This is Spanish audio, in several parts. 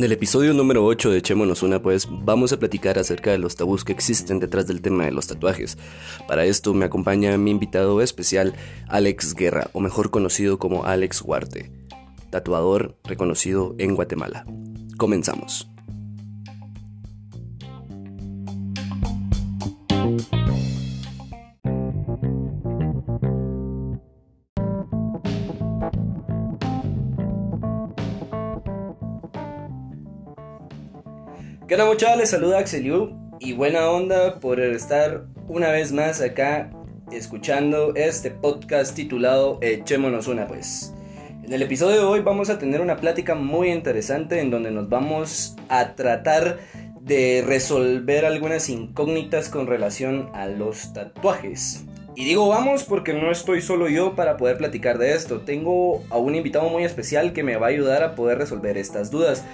En el episodio número 8 de Echémonos una, pues vamos a platicar acerca de los tabús que existen detrás del tema de los tatuajes. Para esto me acompaña mi invitado especial, Alex Guerra, o mejor conocido como Alex Huarte, tatuador reconocido en Guatemala. Comenzamos. ¿Qué onda muchachos? Les saluda Axeliu y buena onda por estar una vez más acá escuchando este podcast titulado Echémonos una pues. En el episodio de hoy vamos a tener una plática muy interesante en donde nos vamos a tratar de resolver algunas incógnitas con relación a los tatuajes. Y digo vamos porque no estoy solo yo para poder platicar de esto. Tengo a un invitado muy especial que me va a ayudar a poder resolver estas dudas.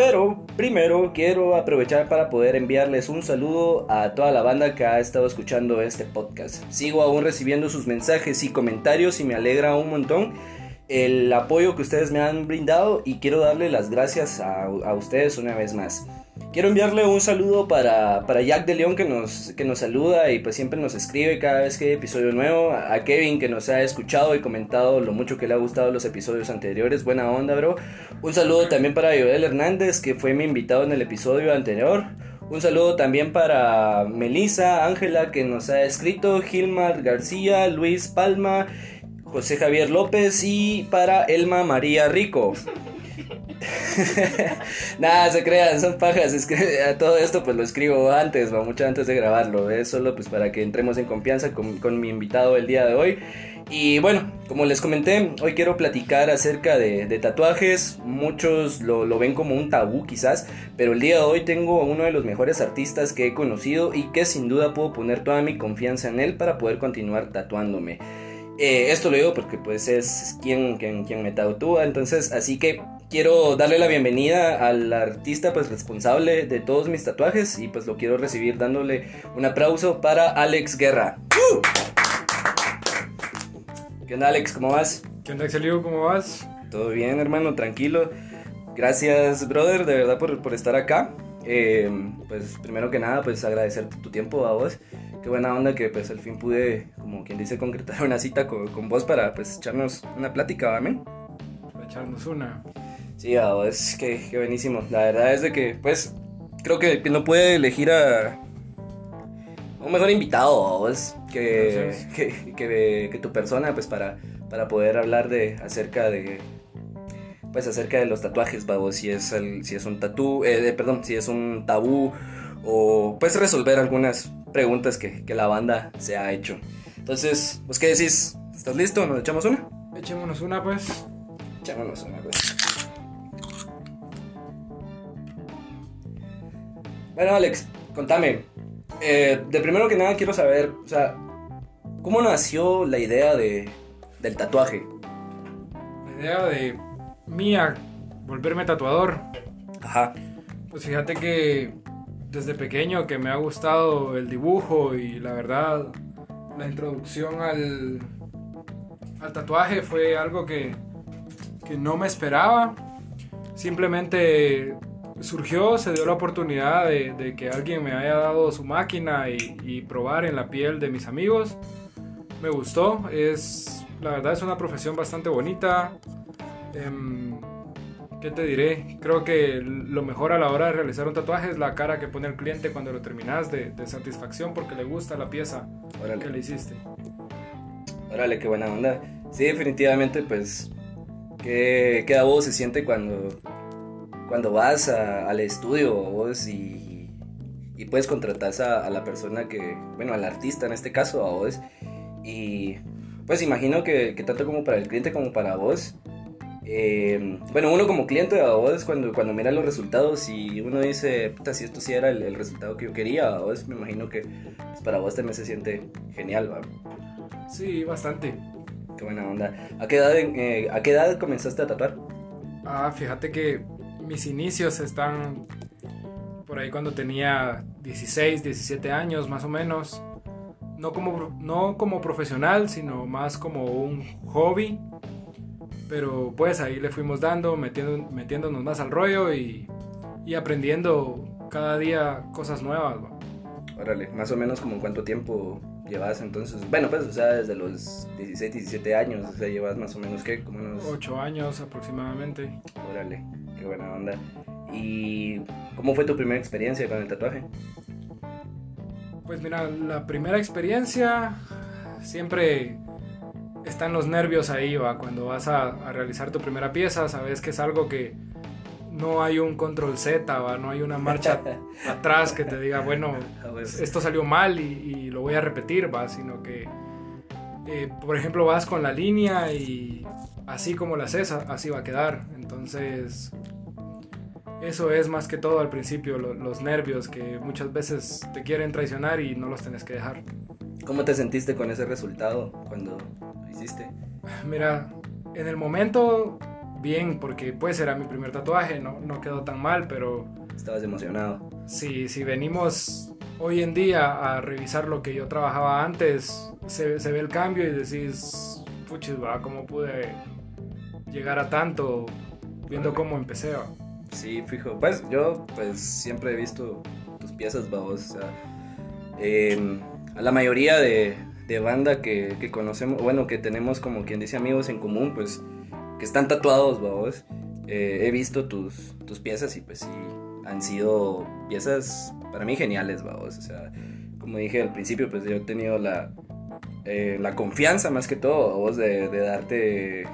Pero primero quiero aprovechar para poder enviarles un saludo a toda la banda que ha estado escuchando este podcast. Sigo aún recibiendo sus mensajes y comentarios y me alegra un montón el apoyo que ustedes me han brindado y quiero darle las gracias a, a ustedes una vez más. Quiero enviarle un saludo para, para, Jack de León que nos, que nos saluda y pues siempre nos escribe cada vez que hay episodio nuevo. A Kevin que nos ha escuchado y comentado lo mucho que le ha gustado los episodios anteriores. Buena onda, bro. Un saludo también para Joel Hernández que fue mi invitado en el episodio anterior. Un saludo también para Melissa, Ángela que nos ha escrito, Gilmar García, Luis Palma, José Javier López y para Elma María Rico. Nada, se crean, son pajas. Todo esto pues lo escribo antes, va mucho antes de grabarlo. Es solo pues para que entremos en confianza con, con, mi invitado el día de hoy. Y bueno, como les comenté, hoy quiero platicar acerca de, de tatuajes. Muchos lo, lo, ven como un tabú quizás, pero el día de hoy tengo a uno de los mejores artistas que he conocido y que sin duda puedo poner toda mi confianza en él para poder continuar tatuándome. Eh, esto lo digo porque pues es quien, quien, quien me tatúa, entonces así que quiero darle la bienvenida al artista pues responsable de todos mis tatuajes y pues lo quiero recibir dándole un aplauso para Alex Guerra. ¡Uh! ¿Qué onda Alex? ¿Cómo vas? ¿Qué onda Axelio? ¿Cómo vas? Todo bien hermano, tranquilo. Gracias brother, de verdad por, por estar acá. Eh, pues primero que nada pues agradecerte tu tiempo a vos. Qué buena onda que pues al fin pude, como quien dice, concretar una cita con, con vos para pues echarnos una plática, ¿vale? Para echarnos una. Sí, es que, que buenísimo. La verdad es de que, pues, creo que no puede elegir a un mejor invitado, ¿vos? Que, que, que, que, tu persona, pues, para, para poder hablar de acerca de, pues, acerca de los tatuajes, vamos, si es, el, si es un tatú, eh, perdón, si es un tabú o, pues, resolver algunas preguntas que, que la banda se ha hecho. Entonces, ¿vos qué decís? ¿Estás listo? ¿Nos echamos una? Echémonos una, pues. Echémonos una, pues. Bueno, Alex, contame. Eh, de primero que nada quiero saber, o sea, ¿cómo nació la idea de, del tatuaje? La idea de mía, volverme tatuador. Ajá. Pues fíjate que desde pequeño que me ha gustado el dibujo y la verdad, la introducción al, al tatuaje fue algo que, que no me esperaba. Simplemente surgió, se dio la oportunidad de, de, que alguien me haya dado su máquina y, y, probar en la piel de mis amigos. Me gustó, es, la verdad es una profesión bastante bonita. Eh, ¿Qué te diré? Creo que lo mejor a la hora de realizar un tatuaje es la cara que pone el cliente cuando lo terminas de, de satisfacción porque le gusta la pieza Órale. que le hiciste. Órale, qué buena onda. Sí, definitivamente, pues, ¿qué, qué a vos se siente cuando cuando vas a, al estudio vos y, y puedes contratar a, a, la persona que, bueno, al artista en este caso, a vos, y pues imagino que, que tanto como para el cliente como para vos, eh, bueno, uno como cliente a vos cuando, cuando mira los resultados y uno dice, puta, si esto sí era el, el resultado que yo quería, a vos me imagino que pues, para vos también se siente genial, ¿va? Sí, bastante. Qué buena onda. ¿A qué edad, eh, ¿a qué edad comenzaste a tatuar? Ah, fíjate que mis inicios están por ahí cuando tenía 16, 17 años más o menos. no como, no como profesional, sino más como un hobby. Pero pues ahí le fuimos dando, metiendo, metiéndonos más al rollo y, y aprendiendo cada día cosas nuevas. Órale, más o menos como en cuánto tiempo llevas entonces, bueno pues o sea desde los 16, 17 años, o sea llevas más o menos qué, como unos... 8 años aproximadamente. Órale, qué buena onda. ¿Y cómo fue tu primera experiencia con el tatuaje? Pues mira, la primera experiencia siempre están los nervios ahí, va. Cuando vas a, realizar tu primera pieza, sabes que es algo que no hay un control Z, va. No hay una marcha atrás que te diga, bueno, ah, esto salió mal y, lo voy a repetir, va. Sino que, eh, por ejemplo, vas con la línea y así como la haces, así va a quedar. Entonces, eso es más que todo al principio, los nervios que muchas veces te quieren traicionar y no los tenés que dejar. ¿Cómo te sentiste con ese resultado cuando lo hiciste? Mira, en el momento bien, porque pues era mi primer tatuaje, no, no quedó tan mal, pero... Estabas emocionado. Sí, si venimos hoy en día a revisar lo que yo trabajaba antes, se, se ve el cambio y decís, puchis, va, ¿cómo pude llegar a tanto viendo cómo empecé? Va? Sí, fijo. Pues yo pues siempre he visto tus piezas, babos. O sea, em, a la mayoría de, de banda que, que, conocemos, bueno, que tenemos como quien dice amigos en común, pues que están tatuados, babos. Eh, he visto tus, tus piezas y pues sí, han sido piezas para mí geniales, babos. O sea, como dije al principio, pues yo he tenido la, eh, la confianza más que todo, vos, de, darte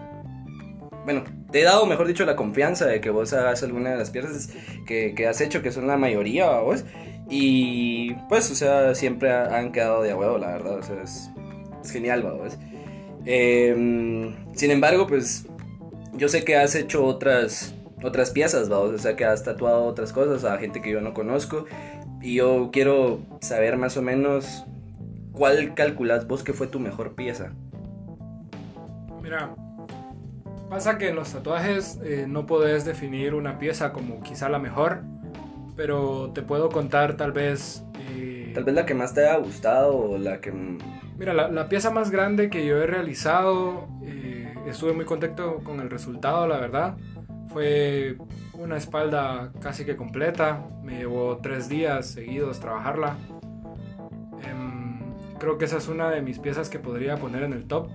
bueno, te he dado, mejor dicho, la confianza de que vos hagas alguna de las piezas que, que has hecho, que son la mayoría, vos. Y pues, o sea, siempre han quedado de huevo, la verdad. O sea, es, genial, vos. Em, sin embargo, pues, yo sé que has hecho otras, otras piezas, vos. O sea, que has tatuado otras cosas a gente que yo no conozco. Y yo quiero saber más o menos cuál calculas vos que fue tu mejor pieza. Mira, Pasa que en los tatuajes eh, no podés definir una pieza como quizá la mejor, pero te puedo contar tal vez... Eh, tal vez la que más te haya gustado o la que... Mira, la, pieza más grande que yo he realizado, eh, estuve muy contento con el resultado, la verdad. Fue una espalda casi que completa, me llevó tres días seguidos trabajarla. Em, creo que esa es una de mis piezas que podría poner en el top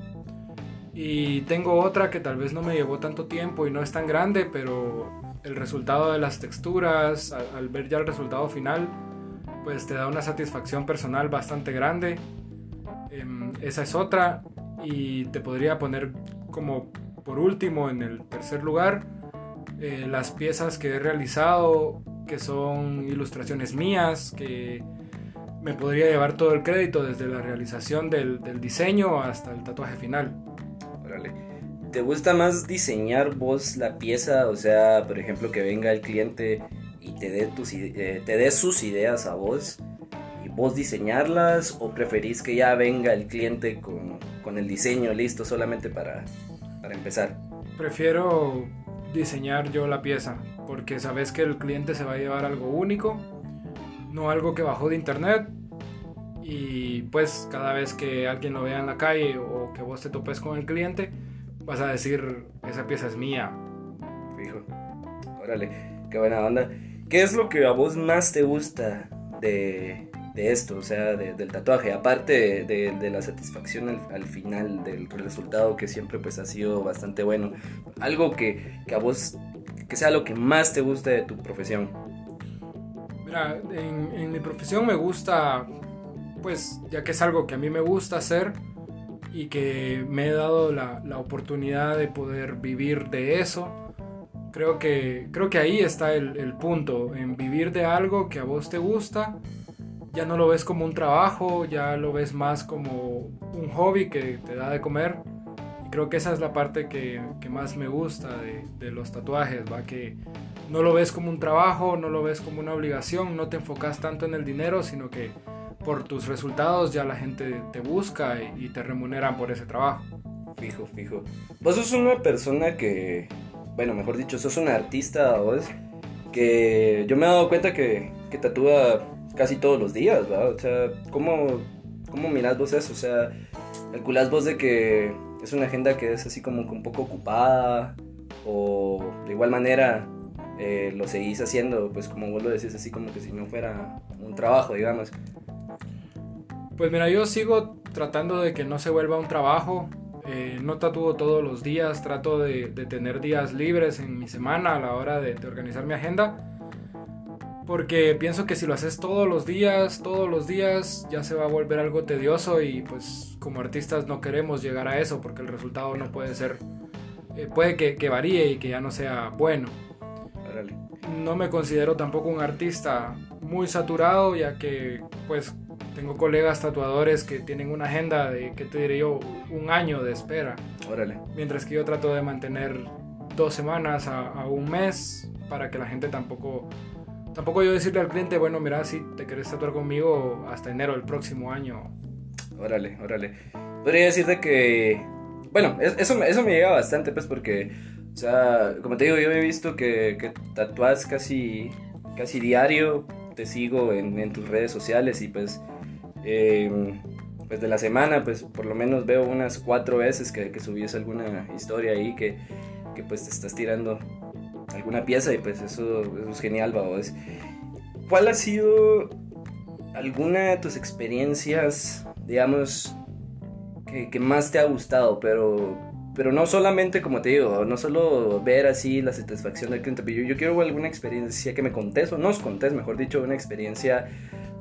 y tengo otra que tal vez no me llevó tanto tiempo y no es tan grande, pero el resultado de las texturas, al, ver ya el resultado final, pues te da una satisfacción personal bastante grande. Em, esa es otra. Y te podría poner como por último en el tercer lugar eh, las piezas que he realizado, que son ilustraciones mías, que me podría llevar todo el crédito desde la realización del diseño hasta el tatuaje final. ¿Te gusta más diseñar vos la pieza? O sea, por ejemplo, que venga el cliente y te dé, tus, eh, te dé sus ideas a vos y vos diseñarlas o preferís que ya venga el cliente con, con el diseño listo solamente para, para empezar? Prefiero diseñar yo la pieza porque sabes que el cliente se va a llevar algo único, no algo que bajó de internet y pues cada vez que alguien lo vea en la calle o que vos te topes con el cliente, vas a decir, esa pieza es mía. Fijo. Órale, qué buena onda. ¿Qué es lo que a vos más te gusta de, de esto? O sea, del tatuaje, aparte de, la satisfacción al, final del resultado que siempre pues ha sido bastante bueno. Algo que, que a vos, que sea lo que más te guste de tu profesión. Mira, en, mi profesión me gusta pues ya que es algo que a mí me gusta hacer y que me he dado la, oportunidad de poder vivir de eso, creo que, creo que ahí está el, punto, en vivir de algo que a vos te gusta, ya no lo ves como un trabajo, ya lo ves más como un hobby que te da de comer. Y creo que esa es la parte que, más me gusta de, de, los tatuajes, ¿va? que no lo ves como un trabajo, no lo ves como una obligación, no te enfocas tanto en el dinero, sino que por tus resultados ya la gente te busca y, te remuneran por ese trabajo. Fijo, fijo. Vos sos una persona que, bueno, mejor dicho, sos un artista, vos, que yo me he dado cuenta que, que tatúa casi todos los días, ¿verdad? O sea, ¿cómo, ¿cómo mirás vos eso? O sea, ¿calculás vos de que es una agenda que es así como que un poco ocupada? ¿O de igual manera eh, lo seguís haciendo, pues como vos lo decís, así como que si no fuera un trabajo, digamos? Pues mira, yo sigo tratando de que no se vuelva un trabajo. Eh, no tatúo todos los días, trato de, tener días libres en mi semana a la hora de, de organizar mi agenda. Porque pienso que si lo haces todos los días, todos los días, ya se va a volver algo tedioso y pues como artistas no queremos llegar a eso porque el resultado no puede ser, eh, puede que, que, varíe y que ya no sea bueno. No me considero tampoco un artista muy saturado ya que pues tengo colegas tatuadores que tienen una agenda de, ¿qué te diré yo? Un año de espera. Órale. Mientras que yo trato de mantener dos semanas a, un mes para que la gente tampoco... Tampoco yo decirle al cliente, bueno, mira, si te querés tatuar conmigo hasta enero del próximo año. Órale, órale. Podría decirte que... Bueno, eso, eso me llega bastante, pues, porque... O sea, como te digo, yo he visto que, que tatuas casi, casi diario, te sigo en, en, tus redes sociales y pues Em, pues de la semana, pues por lo menos veo unas cuatro veces que, que subís alguna historia ahí que, que, pues te estás tirando alguna pieza y pues eso, es genial, vamos. ¿Cuál ha sido alguna de tus experiencias, digamos, que, que, más te ha gustado, pero, pero no solamente, como te digo, no solo ver así la satisfacción del cliente, pero yo, yo quiero alguna experiencia que me contés, o nos contés, mejor dicho, una experiencia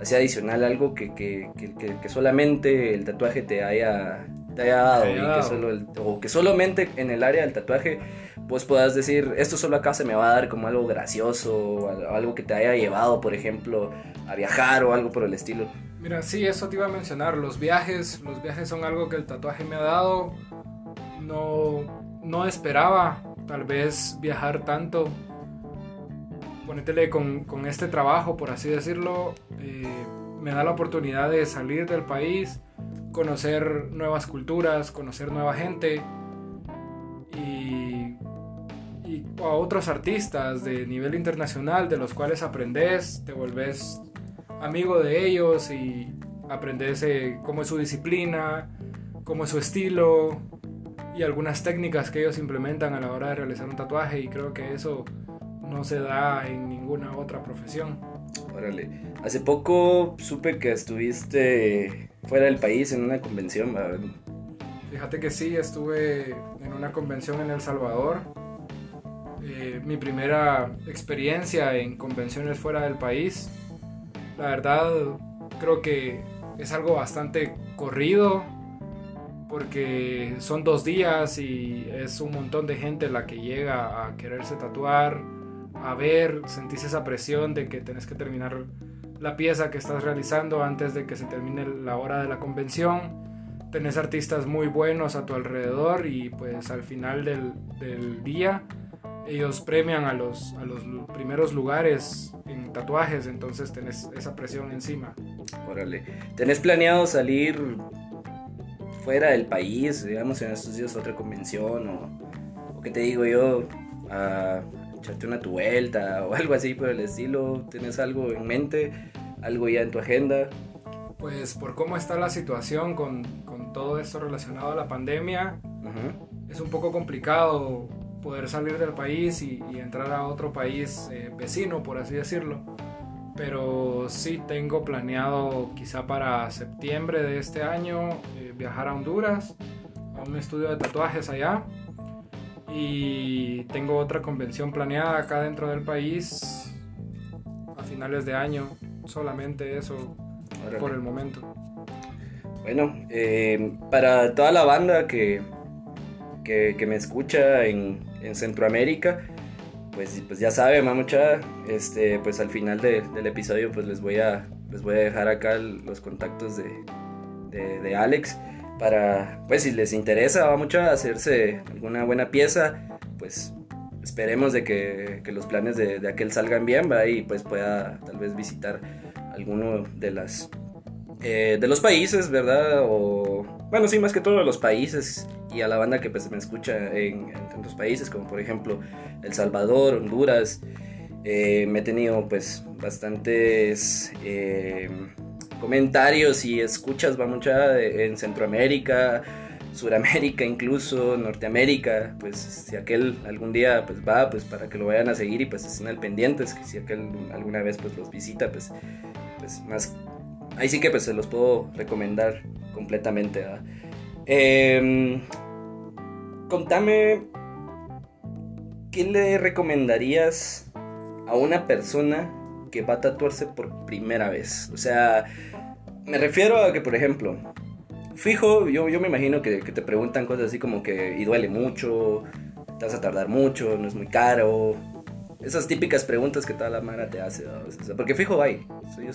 así adicional, algo que, que, que, solamente el tatuaje te haya, te haya dado, y que solo o que solamente en el área del tatuaje vos puedas decir, esto solo acá se me va a dar como algo gracioso, o algo que te haya llevado, por ejemplo, a viajar o algo por el estilo. Mira, sí, eso te iba a mencionar, los viajes, los viajes son algo que el tatuaje me ha dado, no, no esperaba tal vez viajar tanto, ponétele con, con, este trabajo, por así decirlo, eh, me da la oportunidad de salir del país, conocer nuevas culturas, conocer nueva gente y, a otros artistas de nivel internacional de los cuales aprendes, te volvés amigo de ellos y aprendes eh, cómo es su disciplina, cómo es su estilo y algunas técnicas que ellos implementan a la hora de realizar un tatuaje y creo que eso no se da en ninguna otra profesión. Órale. Hace poco supe que estuviste fuera del país en una convención. Fíjate que sí, estuve en una convención en El Salvador. Eh, mi primera experiencia en convenciones fuera del país. La verdad, creo que es algo bastante corrido porque son dos días y es un montón de gente la que llega a quererse tatuar a ver, sentís esa presión de que tenés que terminar la pieza que estás realizando antes de que se termine la hora de la convención. Tenés artistas muy buenos a tu alrededor y pues al final del, del día ellos premian a los, a los primeros lugares en tatuajes, entonces tenés esa presión encima. Órale. ¿Tenés planeado salir fuera del país, digamos, en estos días otra convención o, o qué te digo yo, a echarte una tu vuelta o algo así por el estilo? ¿Tienes algo en mente? ¿Algo ya en tu agenda? Pues por cómo está la situación con, con todo esto relacionado a la pandemia, es un poco complicado poder salir del país y, entrar a otro país eh, vecino, por así decirlo. Pero sí tengo planeado quizá para septiembre de este año eh, viajar a Honduras, a un estudio de tatuajes allá y tengo otra convención planeada acá dentro del país a finales de año. Solamente eso por el momento. Bueno, eh, para toda la banda que, que, me escucha en, en, Centroamérica, pues, pues ya saben, mamucha, este, pues al final del episodio pues les voy a, les voy a dejar acá los contactos de, de, de Alex para, pues si les interesa, va mucho a hacerse alguna buena pieza, pues esperemos de que, que los planes de, de, aquel salgan bien, va, y pues pueda tal vez visitar alguno de las eh, de los países, ¿verdad? O bueno, sí, más que todo los países y a la banda que pues me escucha en, en tantos países como por ejemplo El Salvador, Honduras. Eh, me he tenido pues bastantes eh, comentarios y escuchas, va mucha en Centroamérica, Suramérica incluso, Norteamérica, pues si aquel algún día pues va, pues para que lo vayan a seguir y pues estén al pendientes, si aquel alguna vez pues los visita, pues, pues más, ahí sí que pues se los puedo recomendar completamente. Eh, contame, ¿qué le recomendarías a una persona que va a tatuarse por primera vez? O sea, me refiero a que, por ejemplo, fijo, yo, yo me imagino que, te preguntan cosas así como que y duele mucho, te vas a tardar mucho, no es muy caro. Esas típicas preguntas que toda la mara te hace, porque fijo hay.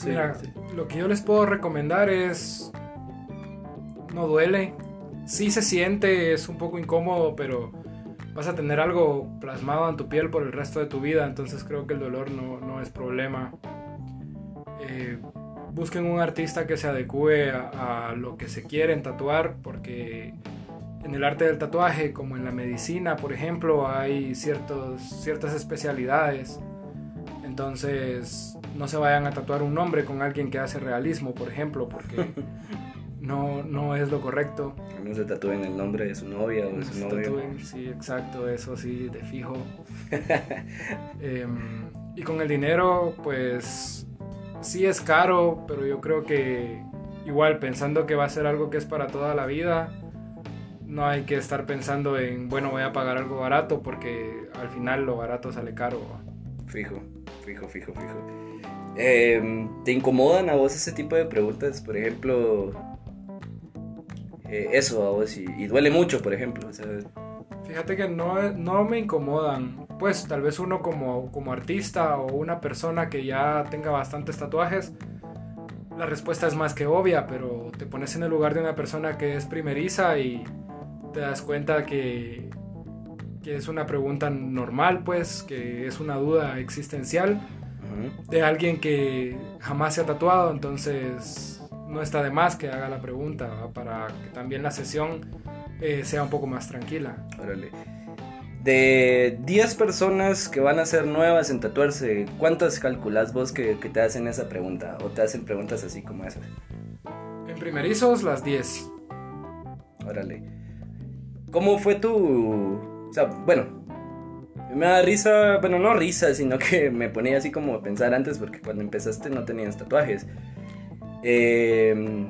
Mira, lo que yo les puedo recomendar es no duele. Sí se siente, es un poco incómodo, pero vas a tener algo plasmado en tu piel por el resto de tu vida, entonces creo que el dolor no, no es problema. Eh, busquen un artista que se adecue a, lo que se quieren tatuar, porque en el arte del tatuaje, como en la medicina, por ejemplo, hay ciertos, ciertas especialidades. Entonces, no se vayan a tatuar un nombre con alguien que hace realismo, por ejemplo, porque no, no es lo correcto. No se tatúen el nombre de su novia o de su novio. sí, exacto, eso sí, de fijo. Em, y con el dinero, pues sí es caro, pero yo creo que igual pensando que va a ser algo que es para toda la vida, no hay que estar pensando en, bueno, voy a pagar algo barato porque al final lo barato sale caro. Fijo, fijo, fijo, fijo. Em, ¿Te incomodan a vos ese tipo de preguntas? Por ejemplo, eh, eso a vos y, duele mucho, por ejemplo. Fíjate que no, no me incomodan. Pues tal vez uno como, como artista o una persona que ya tenga bastantes tatuajes, la respuesta es más que obvia, pero te pones en el lugar de una persona que es primeriza y te das cuenta que, que es una pregunta normal, pues, que es una duda existencial de alguien que jamás se ha tatuado, entonces no está de más que haga la pregunta para que también la sesión eh, sea un poco más tranquila. Órale. De 10 personas que van a ser nuevas en tatuarse, ¿cuántas calculas vos que, te hacen esa pregunta? ¿O te hacen preguntas así como esas? En primerizos, las 10. Órale. ¿Cómo fue tu...? O sea, bueno, me da risa, bueno, no risa, sino que me ponía así como a pensar antes, porque cuando empezaste no tenías tatuajes. Eh,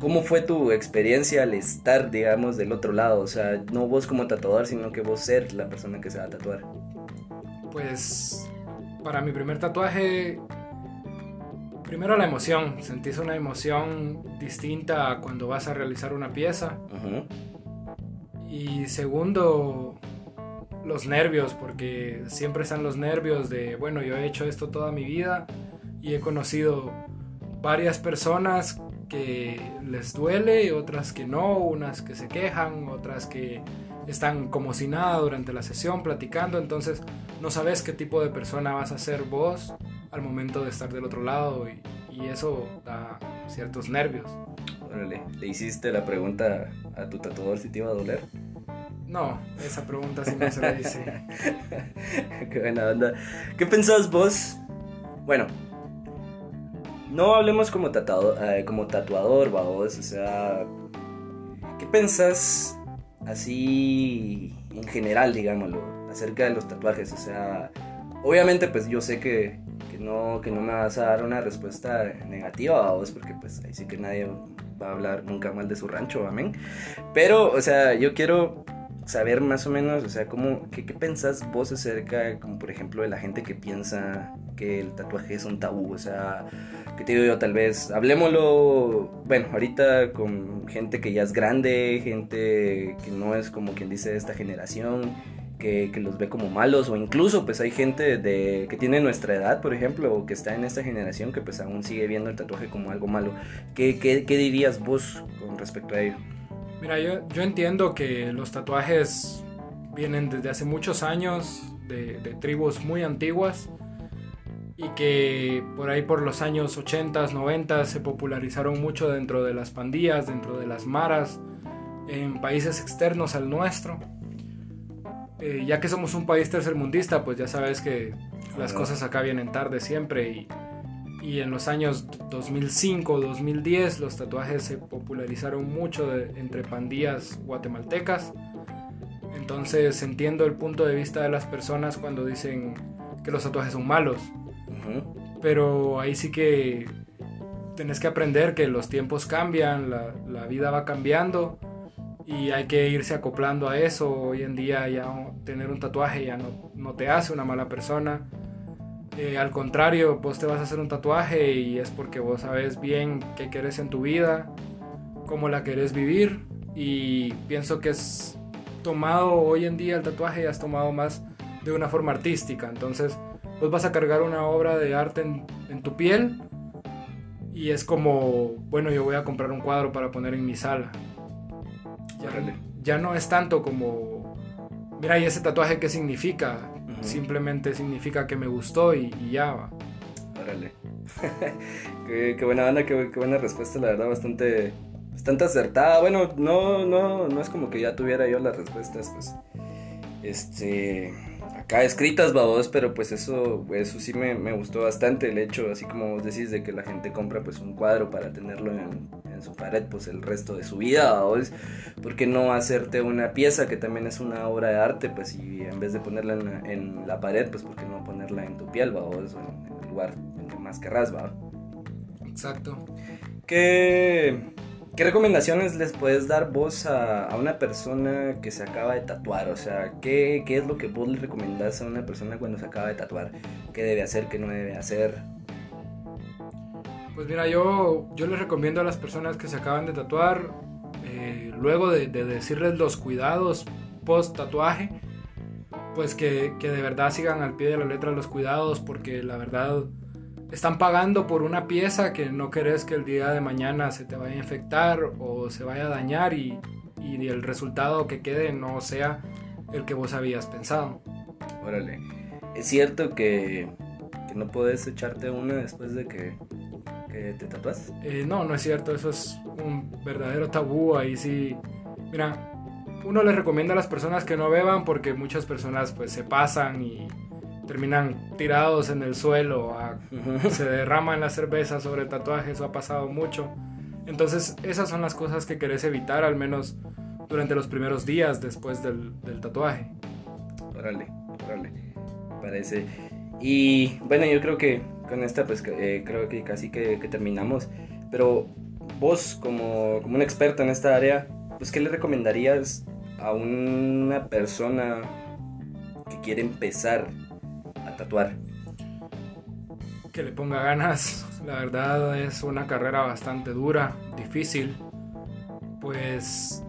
¿Cómo fue tu experiencia al estar, digamos, del otro lado? O sea, no vos como tatuador, sino que vos ser la persona que se va a tatuar. Pues para mi primer tatuaje, primero la emoción. Sentís una emoción distinta a cuando vas a realizar una pieza. Y segundo, los nervios, porque siempre están los nervios de, bueno, yo he hecho esto toda mi vida y he conocido varias personas que les duele, otras que no, unas que se quejan, otras que están como si nada durante la sesión platicando, entonces no sabes qué tipo de persona vas a ser vos al momento de estar del otro lado y, eso da ciertos nervios. Órale, ¿le hiciste la pregunta a tu tatuador si te iba a doler? No, esa pregunta sí no se la hice. Qué buena onda. ¿Qué pensás vos? Bueno, no hablemos como tatuador, eh, como tatuador, vamos, o sea, ¿qué pensás así en general, digámoslo, acerca de los tatuajes? O sea, obviamente pues yo sé que, no, que no me vas a dar una respuesta negativa, vos, porque pues ahí sí que nadie va a hablar nunca mal de su rancho, amén. Pero, o sea, yo quiero saber más o menos, o sea, cómo, qué, qué pensás vos acerca, como por ejemplo, de la gente que piensa que el tatuaje es un tabú, o sea, que te digo yo, tal vez, hablemoslo, bueno, ahorita con gente que ya es grande, gente que no es como quien dice esta generación, que, que, los ve como malos o incluso pues hay gente de, que tiene nuestra edad, por ejemplo, o que está en esta generación que pues aún sigue viendo el tatuaje como algo malo. ¿Qué, qué, qué dirías vos con respecto a ello? Mira, yo, yo entiendo que los tatuajes vienen desde hace muchos años de, de tribus muy antiguas y que por ahí por los años 80, 90 se popularizaron mucho dentro de las pandillas, dentro de las maras, en países externos al nuestro. Eh, ya que somos un país tercermundista, pues ya sabes que las cosas acá vienen tarde siempre y y en los años 2005, 2010 los tatuajes se popularizaron mucho entre pandillas guatemaltecas. Entonces entiendo el punto de vista de las personas cuando dicen que los tatuajes son malos. Pero ahí sí que tenés que aprender que los tiempos cambian, la, la, vida va cambiando y hay que irse acoplando a eso. Hoy en día ya tener un tatuaje ya no, no te hace una mala persona eh, al contrario, vos te vas a hacer un tatuaje y es porque vos sabes bien qué querés en tu vida, cómo la querés vivir y pienso que es tomado hoy en día el tatuaje ya has tomado más de una forma artística. Entonces, vos vas a cargar una obra de arte en, tu piel y es como, bueno, yo voy a comprar un cuadro para poner en mi sala. Ya, ya no es tanto como, mira, ¿y ese tatuaje qué significa? Simplemente significa que me gustó y, ya va. Órale. qué, buena banda, qué, buena respuesta, la verdad, bastante, bastante acertada. Bueno, no, no, no es como que ya tuviera yo las respuestas, pues. Este acá escritas, babos, pero pues eso, eso sí me, me, gustó bastante el hecho, así como vos decís, de que la gente compra pues un cuadro para tenerlo en, en su pared pues el resto de su vida, babos, ¿por qué no hacerte una pieza que también es una obra de arte, pues y en vez de ponerla en, en la pared, pues por qué no ponerla en tu piel, babos, o en, el lugar en que más querrás, babos. Exacto. ¿Qué, ¿Qué recomendaciones les puedes dar vos a, una persona que se acaba de tatuar? O sea, ¿qué, ¿qué, es lo que vos le recomendás a una persona cuando se acaba de tatuar? ¿Qué debe hacer, qué no debe hacer? Pues mira, yo, yo les recomiendo a las personas que se acaban de tatuar, eh, luego de, decirles los cuidados post tatuaje, pues que, que de verdad sigan al pie de la letra los cuidados, porque la verdad están pagando por una pieza que no querés que el día de mañana se te vaya a infectar o se vaya a dañar y, y el resultado que quede no sea el que vos habías pensado. Órale, es cierto que, que no puedes echarte una después de que, que te tatuas. Eh, no, no es cierto, eso es un verdadero tabú, ahí sí. Mira, uno les recomienda a las personas que no beban porque muchas personas pues se pasan y terminan tirados en el suelo, se derraman la cerveza sobre el tatuaje, eso ha pasado mucho. Entonces esas son las cosas que querés evitar, al menos durante los primeros días después del, tatuaje. Órale, órale, parece. Y bueno, yo creo que con esta pues eh, creo que casi que, terminamos. Pero vos como, como un experto en esta área, pues ¿qué le recomendarías a una persona que quiere empezar tatuar. Que le ponga ganas, la verdad es una carrera bastante dura, difícil. Pues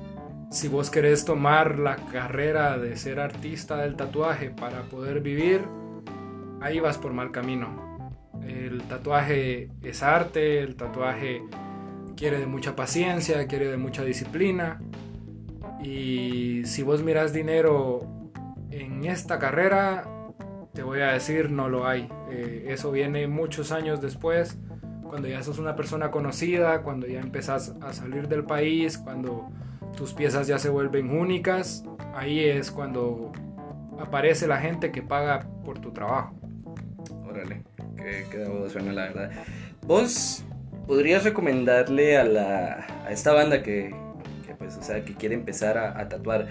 si vos querés tomar la carrera de ser artista del tatuaje para poder vivir, ahí vas por mal camino. El tatuaje es arte, el tatuaje quiere de mucha paciencia, quiere de mucha disciplina. Y si vos miras dinero en esta carrera, te voy a decir, no lo hay. Eh, eso viene muchos años después, cuando ya sos una persona conocida, cuando ya empezás a salir del país, cuando tus piezas ya se vuelven únicas, ahí es cuando aparece la gente que paga por tu trabajo. Suena la verdad. ¿Vos podrías recomendarle a, la, a esta banda que, que, pues, o sea, que quiere empezar a, tatuar?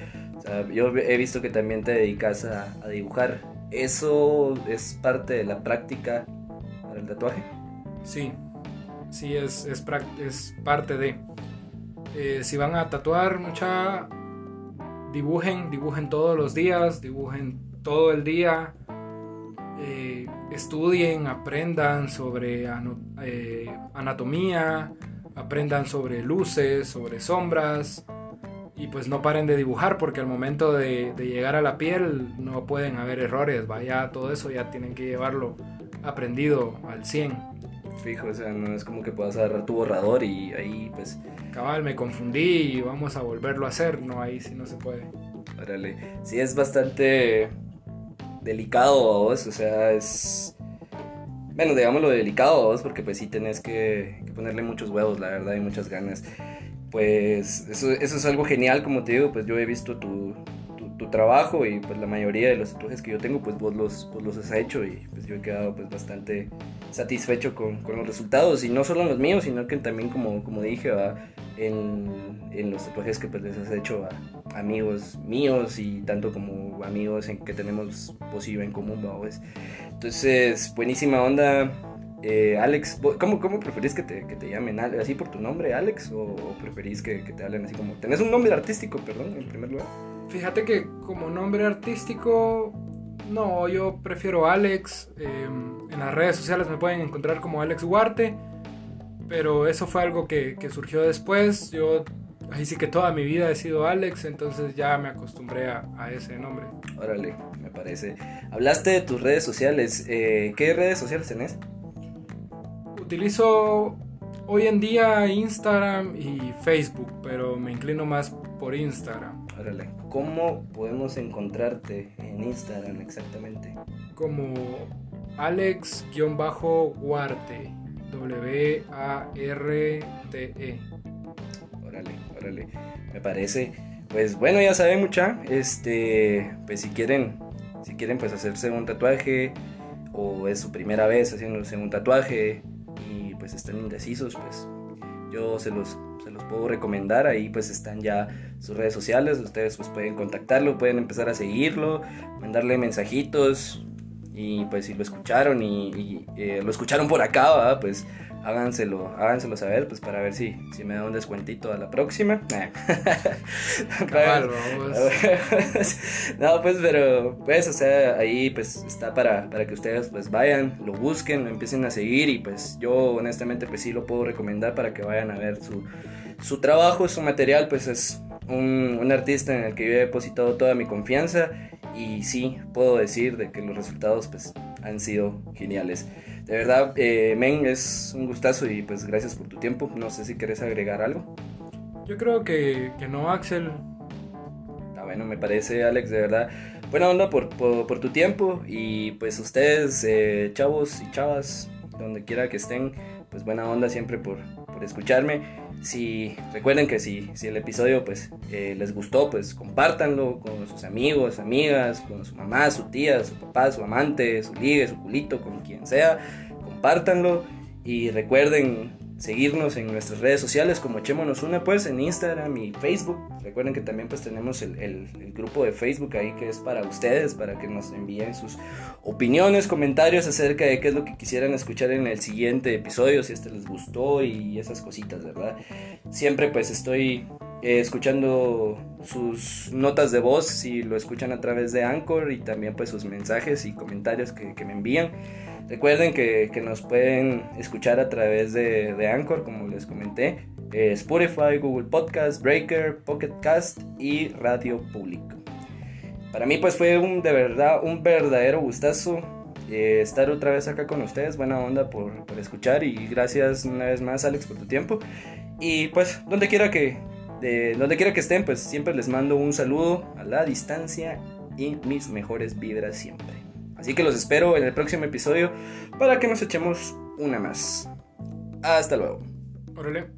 Yo he visto que también te dedicas a, a dibujar. ¿Eso es parte de la práctica para el tatuaje? Sí, sí, es, es, es parte de. Eh, si van a tatuar, mucha. Dibujen, dibujen todos los días, dibujen todo el día. Eh, estudien, aprendan sobre eh, anatomía, aprendan sobre luces, sobre sombras, y pues no paren de dibujar porque al momento de, llegar a la piel no pueden haber errores, vaya, todo eso ya tienen que llevarlo aprendido al 100. Fijo, o sea, no es como que puedas agarrar tu borrador y ahí pues... Cabal, me confundí y vamos a volverlo a hacer, no, ahí sí no se puede. Órale, sí es bastante delicado vos, o sea, es... Bueno, digámoslo delicado vos, porque pues sí tenés que, que ponerle muchos huevos, la verdad, y muchas ganas. Pues eso, eso, es algo genial, como te digo, pues yo he visto tu, tu trabajo y pues la mayoría de los tatuajes que yo tengo pues vos los, vos los has hecho y pues yo he quedado pues bastante satisfecho con, con los resultados y no solo en los míos sino que también como, como dije en, en, los tatuajes que pues les has hecho a amigos míos y tanto como amigos en que tenemos posible en común ¿va? Pues. entonces buenísima onda eh, Alex, ¿cómo, ¿cómo preferís que te, que te llamen? ¿Así por tu nombre, Alex? ¿O, preferís que, que, te hablen así como... ¿Tenés un nombre artístico, perdón, en primer lugar? Fíjate que como nombre artístico, no, yo prefiero Alex. Em, en las redes sociales me pueden encontrar como Alex Huarte, pero eso fue algo que, que surgió después. Yo ahí sí que toda mi vida he sido Alex, entonces ya me acostumbré a, a ese nombre. Órale, me parece. Hablaste de tus redes sociales. Eh, ¿Qué redes sociales tenés? Utilizo hoy en día Instagram y Facebook, pero me inclino más por Instagram. Órale, ¿cómo podemos encontrarte en Instagram exactamente? Como Alex-Huarte, W-A-R-T-E. Órale, órale, me parece. Pues bueno, ya saben mucha, este, pues si quieren, si quieren pues hacerse un tatuaje o es su primera vez haciéndose un tatuaje, pues están indecisos, pues yo se los, se los puedo recomendar. Ahí pues están ya sus redes sociales. Ustedes pues pueden contactarlo, pueden empezar a seguirlo, mandarle mensajitos. Y pues si lo escucharon y, eh, lo escucharon por acá, pues háganselo, háganselo saber, pues para ver si, si me da un descuentito a la próxima. no, pues, pero, pues, o sea, ahí pues está para, para que ustedes pues vayan, lo busquen, lo empiecen a seguir y pues yo honestamente pues sí lo puedo recomendar para que vayan a ver su, su trabajo, su material, pues es un, un artista en el que yo he depositado toda mi confianza y sí, puedo decir de que los resultados pues han sido geniales. De verdad, eh, Men, es un gustazo y pues gracias por tu tiempo. No sé si quieres agregar algo. Yo creo que, que no, Axel. Ah, bueno, me parece, Alex, de verdad. Buena onda por, por, tu tiempo y pues ustedes, eh, chavos y chavas, donde quiera que estén, pues buena onda siempre por, por escucharme. Si recuerden que si, si el episodio pues eh, les gustó, pues compártanlo con sus amigos, amigas, con su mamá, su tía, su papá, su amante, su ligue, su culito, con quien sea. Compártanlo y recuerden seguirnos en nuestras redes sociales como Echémonos Una, pues en Instagram y Facebook. Recuerden que también pues tenemos el, el, grupo de Facebook ahí que es para ustedes, para que nos envíen sus opiniones, comentarios acerca de qué es lo que quisieran escuchar en el siguiente episodio, si este les gustó y esas cositas, ¿verdad? Siempre pues estoy eh, escuchando sus notas de voz si lo escuchan a través de Anchor y también pues sus mensajes y comentarios que, que me envían. Recuerden que, que, nos pueden escuchar a través de, de Anchor, como les comenté, eh, Spotify, Google Podcast, Breaker, Pocket Cast y Radio Público. Para mí pues fue un de verdad un verdadero gustazo eh, estar otra vez acá con ustedes. Buena onda por, por, escuchar y gracias una vez más Alex por tu tiempo. Y pues donde quiera que de donde quiera que estén pues siempre les mando un saludo a la distancia y mis mejores vibras siempre. Así que los espero en el próximo episodio para que nos echemos una más. Hasta luego. Órale.